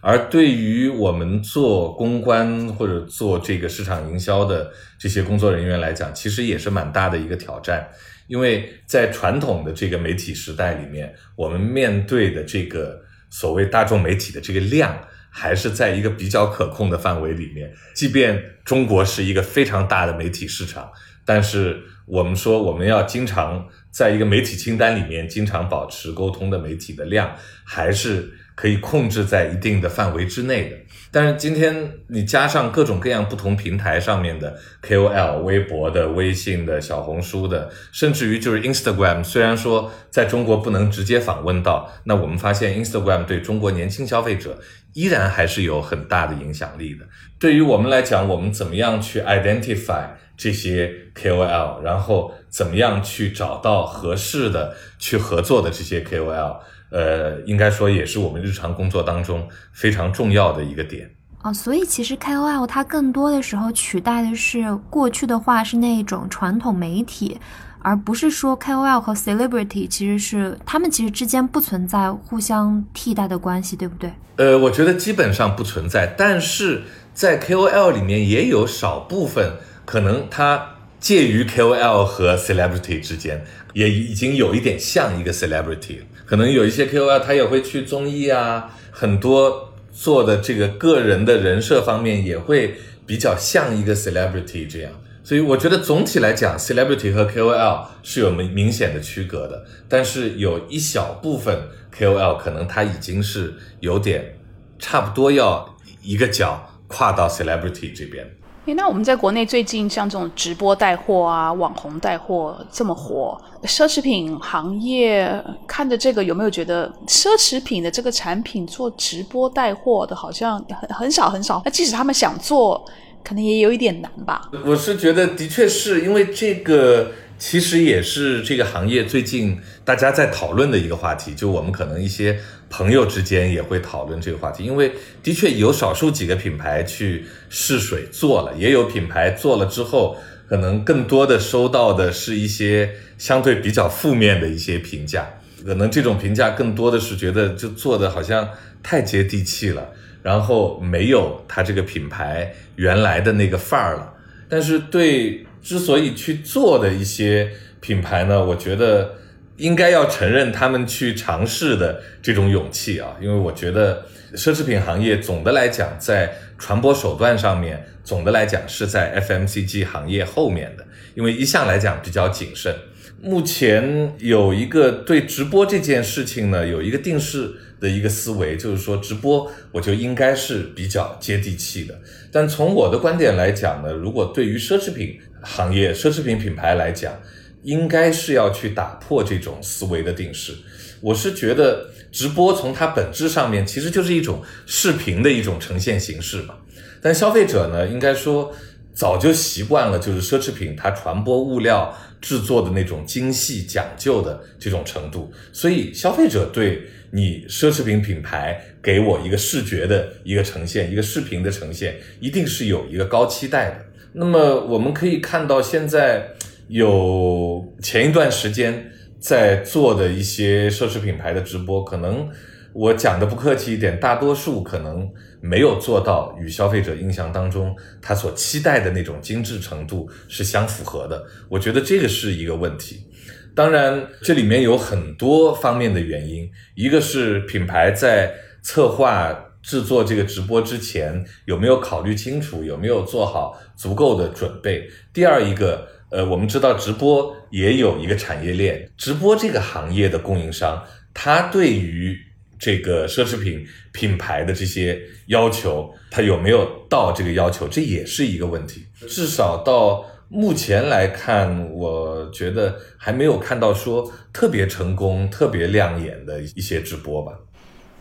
而对于我们做公关或者做这个市场营销的这些工作人员来讲，其实也是蛮大的一个挑战，因为在传统的这个媒体时代里面，我们面对的这个所谓大众媒体的这个量，还是在一个比较可控的范围里面。即便中国是一个非常大的媒体市场，但是我们说我们要经常在一个媒体清单里面经常保持沟通的媒体的量，还是。可以控制在一定的范围之内的，但是今天你加上各种各样不同平台上面的 KOL，微博的、微信的、小红书的，甚至于就是 Instagram，虽然说在中国不能直接访问到，那我们发现 Instagram 对中国年轻消费者依然还是有很大的影响力的。对于我们来讲，我们怎么样去 identify 这些 KOL，然后怎么样去找到合适的去合作的这些 KOL？呃，应该说也是我们日常工作当中非常重要的一个点啊。所以其实 KOL 它更多的时候取代的是过去的话是那种传统媒体，而不是说 KOL 和 celebrity 其实是他们其实之间不存在互相替代的关系，对不对？呃，我觉得基本上不存在，但是在 KOL 里面也有少部分可能它介于 KOL 和 celebrity 之间，也已经有一点像一个 celebrity 了。可能有一些 KOL 他也会去综艺啊，很多做的这个个人的人设方面也会比较像一个 celebrity 这样，所以我觉得总体来讲，celebrity 和 KOL 是有明明显的区隔的，但是有一小部分 KOL 可能他已经是有点差不多要一个脚跨到 celebrity 这边。诶，那我们在国内最近像这种直播带货啊、网红带货这么火，奢侈品行业看着这个有没有觉得奢侈品的这个产品做直播带货的好像很很少很少？那即使他们想做，可能也有一点难吧？我是觉得的确是因为这个其实也是这个行业最近大家在讨论的一个话题，就我们可能一些朋友之间也会讨论这个话题，因为的确有少数几个品牌去试水做了，也有品牌做了之后，可能更多的收到的是一些相对比较负面的一些评价，可能这种评价更多的是觉得就做的好像太接地气了，然后没有它这个品牌原来的那个范儿了，但是对。之所以去做的一些品牌呢，我觉得应该要承认他们去尝试的这种勇气啊，因为我觉得奢侈品行业总的来讲，在传播手段上面，总的来讲是在 FMCG 行业后面的，因为一向来讲比较谨慎。目前有一个对直播这件事情呢，有一个定势的一个思维，就是说直播我就应该是比较接地气的。但从我的观点来讲呢，如果对于奢侈品，行业奢侈品品牌来讲，应该是要去打破这种思维的定式。我是觉得直播从它本质上面其实就是一种视频的一种呈现形式嘛。但消费者呢，应该说早就习惯了，就是奢侈品它传播物料制作的那种精细讲究的这种程度，所以消费者对你奢侈品品牌给我一个视觉的一个呈现，一个视频的呈现，一定是有一个高期待的。那么我们可以看到，现在有前一段时间在做的一些奢侈品牌的直播，可能我讲的不客气一点，大多数可能没有做到与消费者印象当中他所期待的那种精致程度是相符合的。我觉得这个是一个问题。当然，这里面有很多方面的原因，一个是品牌在策划。制作这个直播之前有没有考虑清楚？有没有做好足够的准备？第二一个，呃，我们知道直播也有一个产业链，直播这个行业的供应商，他对于这个奢侈品品牌的这些要求，他有没有到这个要求？这也是一个问题。至少到目前来看，我觉得还没有看到说特别成功、特别亮眼的一些直播吧。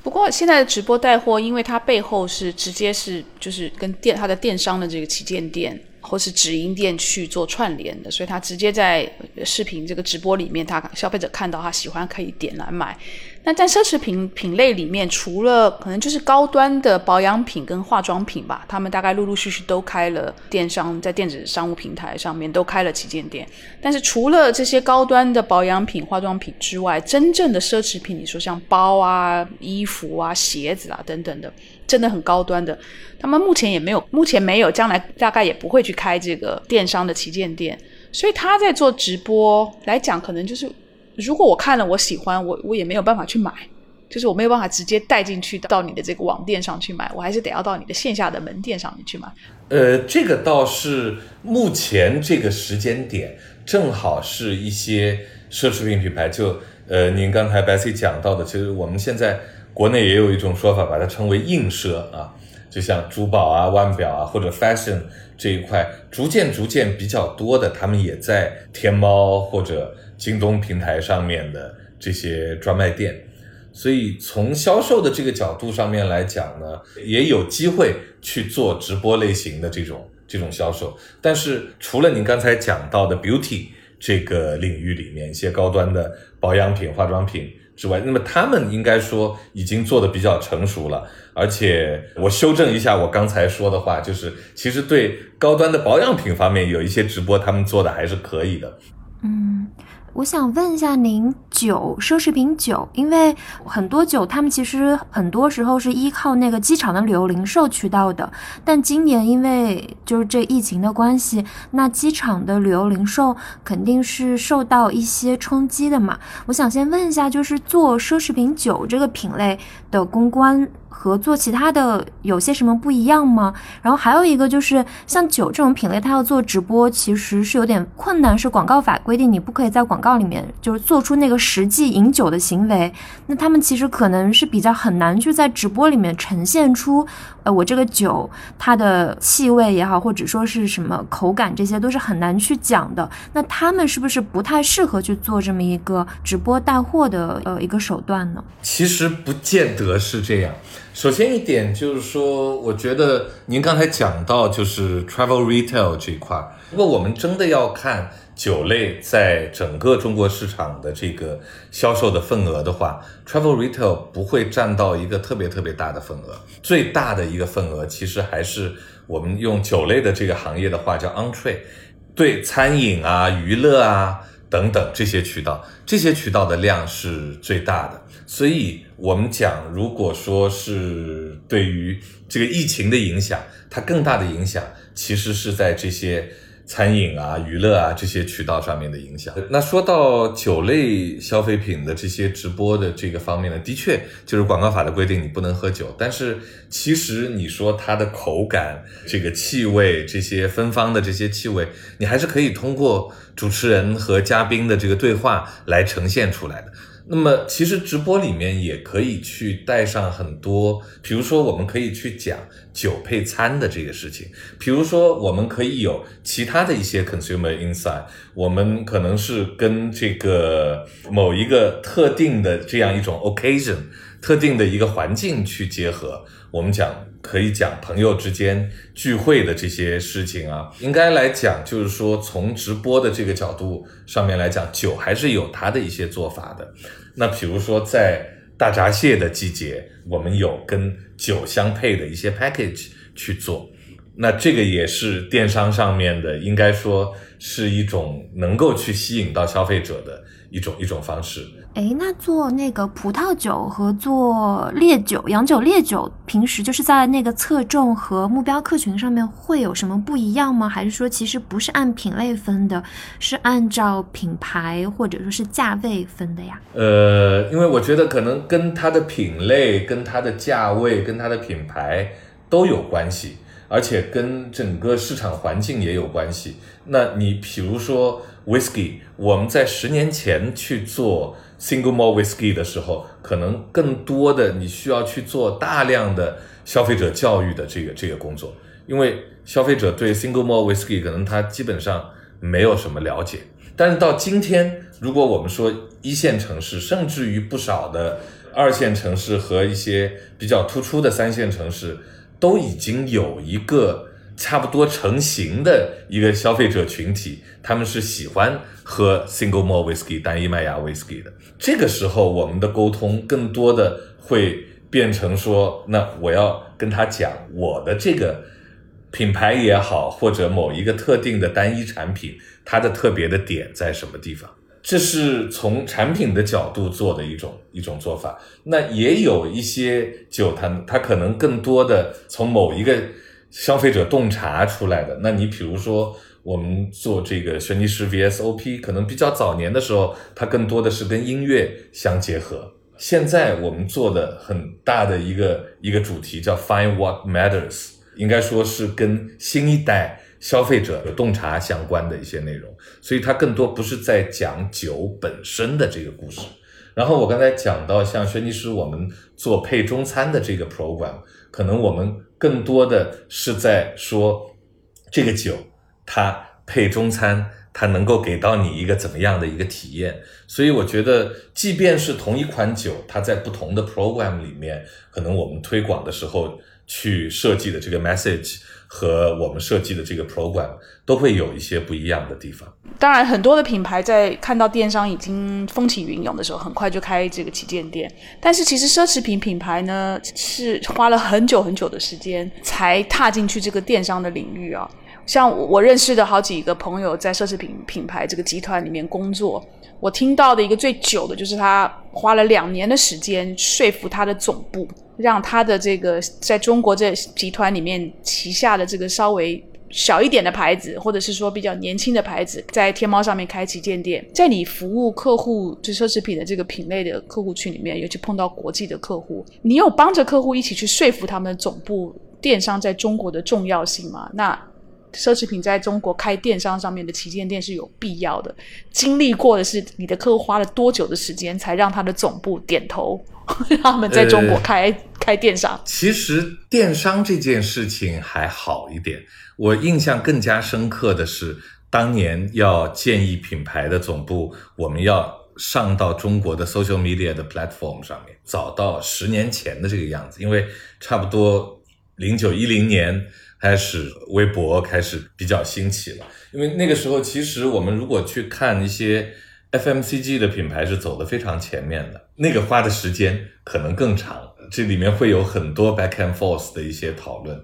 不过现在的直播带货，因为它背后是直接是就是跟电它的电商的这个旗舰店或是直营店去做串联的，所以它直接在视频这个直播里面，他消费者看到他喜欢可以点来买。那在奢侈品品类里面，除了可能就是高端的保养品跟化妆品吧，他们大概陆陆续续都开了电商，在电子商务平台上面都开了旗舰店。但是除了这些高端的保养品、化妆品之外，真正的奢侈品，你说像包啊、衣服啊、鞋子啊等等的，真的很高端的，他们目前也没有，目前没有，将来大概也不会去开这个电商的旗舰店。所以他在做直播来讲，可能就是。如果我看了我喜欢，我我也没有办法去买，就是我没有办法直接带进去到你的这个网店上去买，我还是得要到你的线下的门店上面去买。呃，这个倒是目前这个时间点，正好是一些奢侈品品牌，就呃您刚才白 C 讲到的，其实我们现在国内也有一种说法，把它称为硬奢啊，就像珠宝啊、腕表啊或者 fashion 这一块，逐渐逐渐比较多的，他们也在天猫或者。京东平台上面的这些专卖店，所以从销售的这个角度上面来讲呢，也有机会去做直播类型的这种这种销售。但是除了您刚才讲到的 beauty 这个领域里面一些高端的保养品、化妆品之外，那么他们应该说已经做的比较成熟了。而且我修正一下我刚才说的话，就是其实对高端的保养品方面有一些直播，他们做的还是可以的。嗯。我想问一下您，酒奢侈品酒，因为很多酒他们其实很多时候是依靠那个机场的旅游零售渠道的，但今年因为就是这疫情的关系，那机场的旅游零售肯定是受到一些冲击的嘛。我想先问一下，就是做奢侈品酒这个品类的公关。和做其他的有些什么不一样吗？然后还有一个就是像酒这种品类，它要做直播其实是有点困难，是广告法规定你不可以在广告里面就是做出那个实际饮酒的行为。那他们其实可能是比较很难去在直播里面呈现出，呃，我这个酒它的气味也好，或者说是什么口感，这些都是很难去讲的。那他们是不是不太适合去做这么一个直播带货的呃一个手段呢？其实不见得是这样。首先一点就是说，我觉得您刚才讲到就是 travel retail 这一块儿，如果我们真的要看酒类在整个中国市场的这个销售的份额的话，travel retail 不会占到一个特别特别大的份额，最大的一个份额其实还是我们用酒类的这个行业的话叫 entree，对餐饮啊、娱乐啊等等这些渠道，这些渠道的量是最大的。所以，我们讲，如果说是对于这个疫情的影响，它更大的影响其实是在这些餐饮啊、娱乐啊这些渠道上面的影响。那说到酒类消费品的这些直播的这个方面呢，的确就是广告法的规定，你不能喝酒。但是，其实你说它的口感、这个气味、这些芬芳的这些气味，你还是可以通过主持人和嘉宾的这个对话来呈现出来的。那么，其实直播里面也可以去带上很多，比如说，我们可以去讲酒配餐的这个事情，比如说，我们可以有其他的一些 consumer insight，我们可能是跟这个某一个特定的这样一种 occasion，特定的一个环境去结合，我们讲。可以讲朋友之间聚会的这些事情啊，应该来讲就是说，从直播的这个角度上面来讲，酒还是有它的一些做法的。那比如说在大闸蟹的季节，我们有跟酒相配的一些 package 去做，那这个也是电商上面的，应该说是一种能够去吸引到消费者的一种一种方式。哎，那做那个葡萄酒和做烈酒、洋酒、烈酒，平时就是在那个侧重和目标客群上面会有什么不一样吗？还是说其实不是按品类分的，是按照品牌或者说是价位分的呀？呃，因为我觉得可能跟它的品类、跟它的价位、跟它的品牌都有关系，而且跟整个市场环境也有关系。那你比如说 whisky，我们在十年前去做。Single malt whiskey 的时候，可能更多的你需要去做大量的消费者教育的这个这个工作，因为消费者对 Single malt whiskey 可能他基本上没有什么了解。但是到今天，如果我们说一线城市，甚至于不少的二线城市和一些比较突出的三线城市，都已经有一个。差不多成型的一个消费者群体，他们是喜欢喝 single malt whisky 单一麦芽 whisky 的。这个时候，我们的沟通更多的会变成说，那我要跟他讲我的这个品牌也好，或者某一个特定的单一产品，它的特别的点在什么地方？这是从产品的角度做的一种一种做法。那也有一些酒，它它可能更多的从某一个。消费者洞察出来的，那你比如说我们做这个轩尼诗 VSOP，可能比较早年的时候，它更多的是跟音乐相结合。现在我们做的很大的一个一个主题叫 Find What Matters，应该说是跟新一代消费者的洞察相关的一些内容，所以它更多不是在讲酒本身的这个故事。然后我刚才讲到像轩尼诗，我们做配中餐的这个 program，可能我们。更多的是在说，这个酒它配中餐，它能够给到你一个怎么样的一个体验？所以我觉得，即便是同一款酒，它在不同的 program 里面，可能我们推广的时候去设计的这个 message。和我们设计的这个 program 都会有一些不一样的地方。当然，很多的品牌在看到电商已经风起云涌的时候，很快就开这个旗舰店。但是，其实奢侈品品牌呢，是花了很久很久的时间才踏进去这个电商的领域啊。像我认识的好几个朋友在奢侈品品牌这个集团里面工作，我听到的一个最久的就是他花了两年的时间说服他的总部。让他的这个在中国这集团里面旗下的这个稍微小一点的牌子，或者是说比较年轻的牌子，在天猫上面开旗舰店，在你服务客户就奢侈品的这个品类的客户群里面，尤其碰到国际的客户，你有帮着客户一起去说服他们总部电商在中国的重要性吗？那奢侈品在中国开电商上面的旗舰店是有必要的。经历过的是你的客户花了多久的时间，才让他的总部点头？让他们在中国开开电商。其实电商这件事情还好一点。我印象更加深刻的是，当年要建议品牌的总部，我们要上到中国的 social media 的 platform 上面，早到十年前的这个样子，因为差不多零九一零年开始，微博开始比较兴起了。因为那个时候，其实我们如果去看一些 FMCG 的品牌，是走得非常前面的，那个花的时间可能更长，这里面会有很多 back and forth 的一些讨论。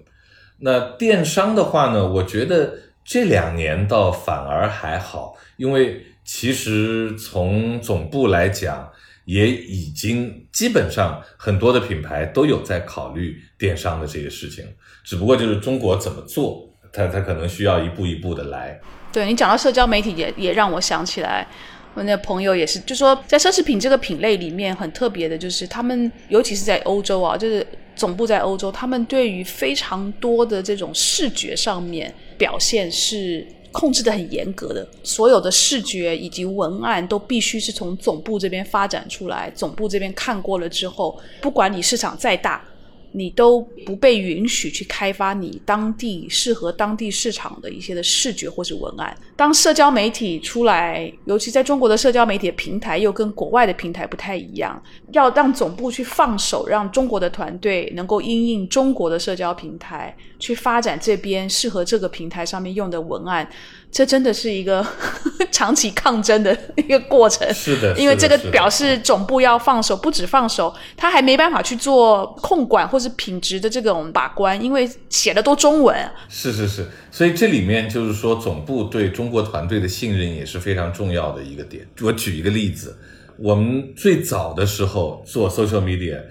那电商的话呢，我觉得这两年倒反而还好，因为其实从总部来讲，也已经基本上很多的品牌都有在考虑电商的这个事情，只不过就是中国怎么做，它它可能需要一步一步的来。对你讲到社交媒体，也也让我想起来，我那朋友也是，就说在奢侈品这个品类里面很特别的，就是他们尤其是在欧洲啊，就是总部在欧洲，他们对于非常多的这种视觉上面表现是控制的很严格的，所有的视觉以及文案都必须是从总部这边发展出来，总部这边看过了之后，不管你市场再大。你都不被允许去开发你当地适合当地市场的一些的视觉或是文案。当社交媒体出来，尤其在中国的社交媒体的平台又跟国外的平台不太一样，要让总部去放手，让中国的团队能够因应中国的社交平台去发展这边适合这个平台上面用的文案。这真的是一个 长期抗争的一个过程，是的，因为这个表示总部要放手，不止放手，他还没办法去做控管或是品质的这种把关，因为写的都中文。是是是，所以这里面就是说，总部对中国团队的信任也是非常重要的一个点。我举一个例子，我们最早的时候做 social media，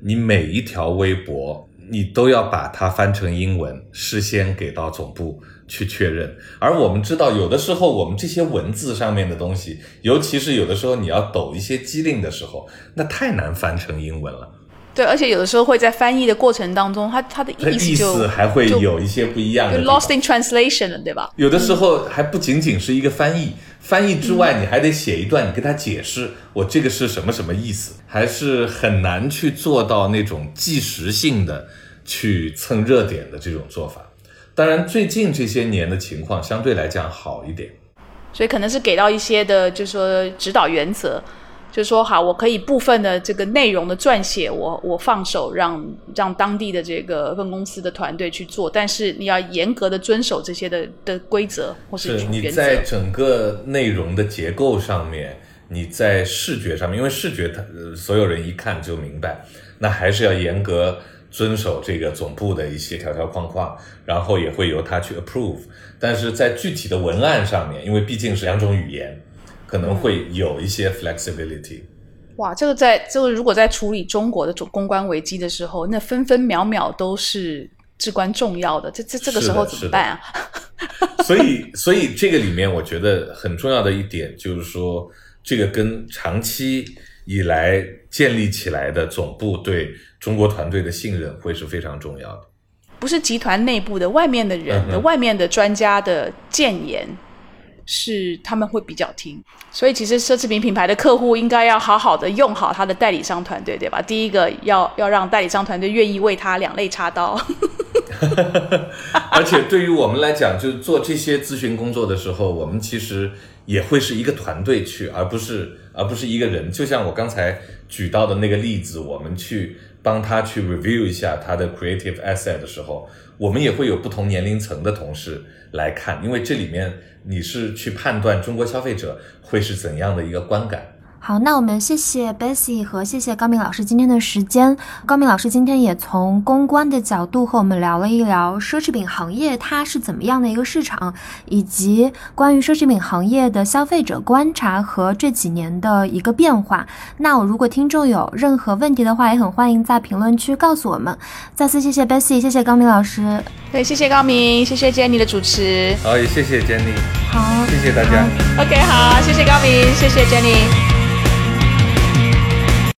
你每一条微博，你都要把它翻成英文，事先给到总部去确认。而我们知道，有的时候我们这些文字上面的东西，尤其是有的时候你要抖一些机灵的时候，那太难翻成英文了。对，而且有的时候会在翻译的过程当中，它它的意意思就思还会有一些不一样的就。lost in translation 了，对吧？有的时候还不仅仅是一个翻译，翻译之外，你还得写一段，你跟他解释我这个是什么什么意思，还是很难去做到那种即时性的去蹭热点的这种做法。当然，最近这些年的情况相对来讲好一点。所以可能是给到一些的，就是说指导原则，就是说好，我可以部分的这个内容的撰写，我我放手让让当地的这个分公司的团队去做，但是你要严格的遵守这些的的规则或是是你。在整个内容的结构上面，你在视觉上面，因为视觉它、呃所有人一看就明白，那还是要严格遵守这个总部的一些条条框框，然后也会由他去 approve。但是在具体的文案上面，因为毕竟是两种语言，可能会有一些 flexibility。哇，这个在这个如果在处理中国的总公关危机的时候，那分分秒秒都是至关重要的。这这这个时候怎么办啊？所以，所以这个里面我觉得很重要的一点就是说，这个跟长期以来建立起来的总部对中国团队的信任会是非常重要的。不是集团内部的，外面的人的、嗯外面的专家的建言，是他们会比较听。所以其实奢侈品品牌的客户应该要好好的用好他的代理商团队，对吧？第一个要要让代理商团队愿意为他两肋插刀。而且对于我们来讲，就是做这些咨询工作的时候，我们其实也会是一个团队去，而不是而不是一个人。就像我刚才举到的那个例子，我们去帮他去 review 一下他的 creative asset 的时候，我们也会有不同年龄层的同事来看，因为这里面你是去判断中国消费者会是怎样的一个观感。好，那我们谢谢 Bessy 和谢谢高明老师今天的时间。高明老师今天也从公关的角度和我们聊了一聊奢侈品行业它是怎么样的一个市场，以及关于奢侈品行业的消费者观察和这几年的一个变化。那我如果听众有任何问题的话，也很欢迎在评论区告诉我们。再次谢谢 Bessy，谢谢高明老师。对，谢谢高明，谢谢 Jenny 的主持。好，也谢谢 Jenny，好，谢谢大家。好 OK，好，谢谢高明，谢谢 Jenny。